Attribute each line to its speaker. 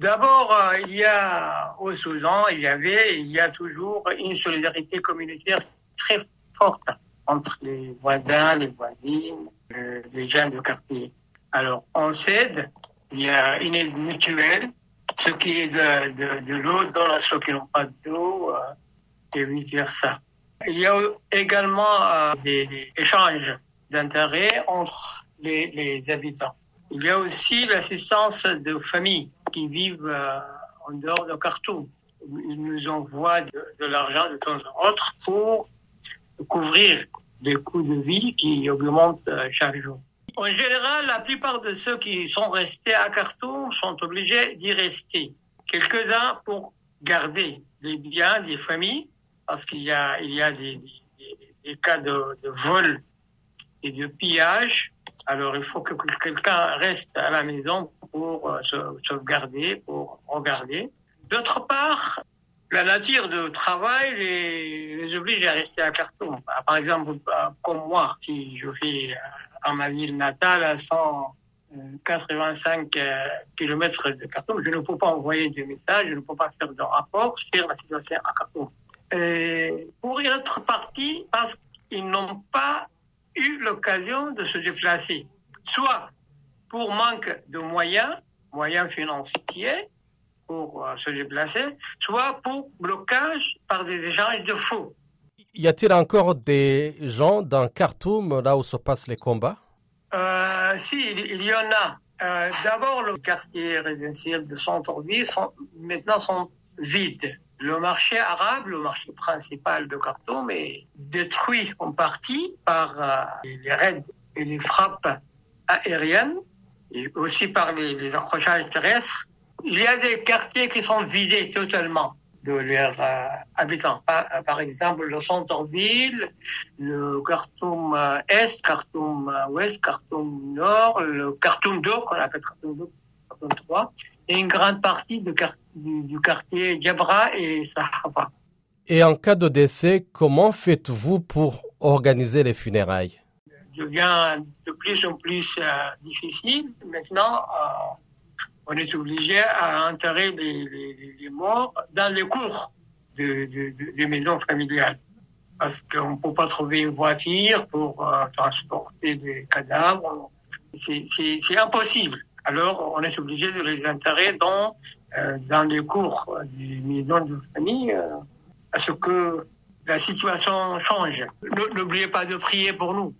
Speaker 1: D'abord, euh, il y a au Soudan, il y avait, il y a toujours une solidarité communautaire très forte entre les voisins, les voisines, euh, les gens du quartier. Alors, on s'aide, il y a une aide mutuelle, ce qui est de, de, de l'eau dans ceux qui n'ont pas d'eau, euh, et vice-versa. Il y a également des, échanges d'intérêts entre les, les habitants. Il y a aussi l'assistance de familles qui vivent euh, en dehors de Khartoum. Ils nous envoient de, l'argent de temps en autre pour couvrir les coûts de vie qui augmentent euh, chaque jour. En général, la plupart de ceux qui sont restés à Khartoum sont obligés d'y rester. Quelques-uns pour garder les biens des familles, parce qu'il y a, il y a des, des, des cas de vol et de pillage. Alors, il faut que quelqu'un reste à la maison pour euh, sauvegarder, pour regarder. D'autre part, la nature de travail les, oblige à rester à Khartoum. Par exemple, comme moi, si je vis à ma ville natale à 185 km de Khartoum, je ne peux pas envoyer de messages, je ne peux pas faire de rapport sur la situation à Khartoum. Pour y être parti, parce qu'ils n'ont pas eu l'occasion de se déplacer, soit pour manque de moyens, moyens financiers, pour euh, se déplacer, soit pour blocage par des échanges de faux.
Speaker 2: Y a-t-il encore des gens dans Khartoum, là où se passent les combats?
Speaker 1: Euh, Si, il y en a. Euh, D'abord, le quartier résidentiel de centre-ville sont, maintenant sont vides. Le marché arabe, le marché principal de Khartoum, est détruit en partie par euh, les raids et les frappes aériennes et aussi par les, les accrochages terrestres il y a des quartiers qui sont vidés totalement de leurs euh, habitants. Par, par, exemple, le centre-ville, le Khartoum euh, Est, Khartoum euh, Ouest, Khartoum Nord, le Khartoum 2, qu'on appelle Khartoum 2, Khartoum 3, et une grande partie du, quartier Djabra et Sahaba.
Speaker 2: Et en cas de décès, comment faites-vous pour organiser les funérailles?
Speaker 1: Devient de plus en plus euh, difficile. Maintenant, euh, on est obligé à enterrer les, morts dans les cours de, de, de, maisons familiales. Parce qu'on ne peut pas trouver une voiture pour euh, transporter des cadavres. C'est impossible. Alors, on est obligé de les enterrer dans, dans les cours des maisons de famille euh, parce que la situation change. N'oubliez pas de prier pour nous.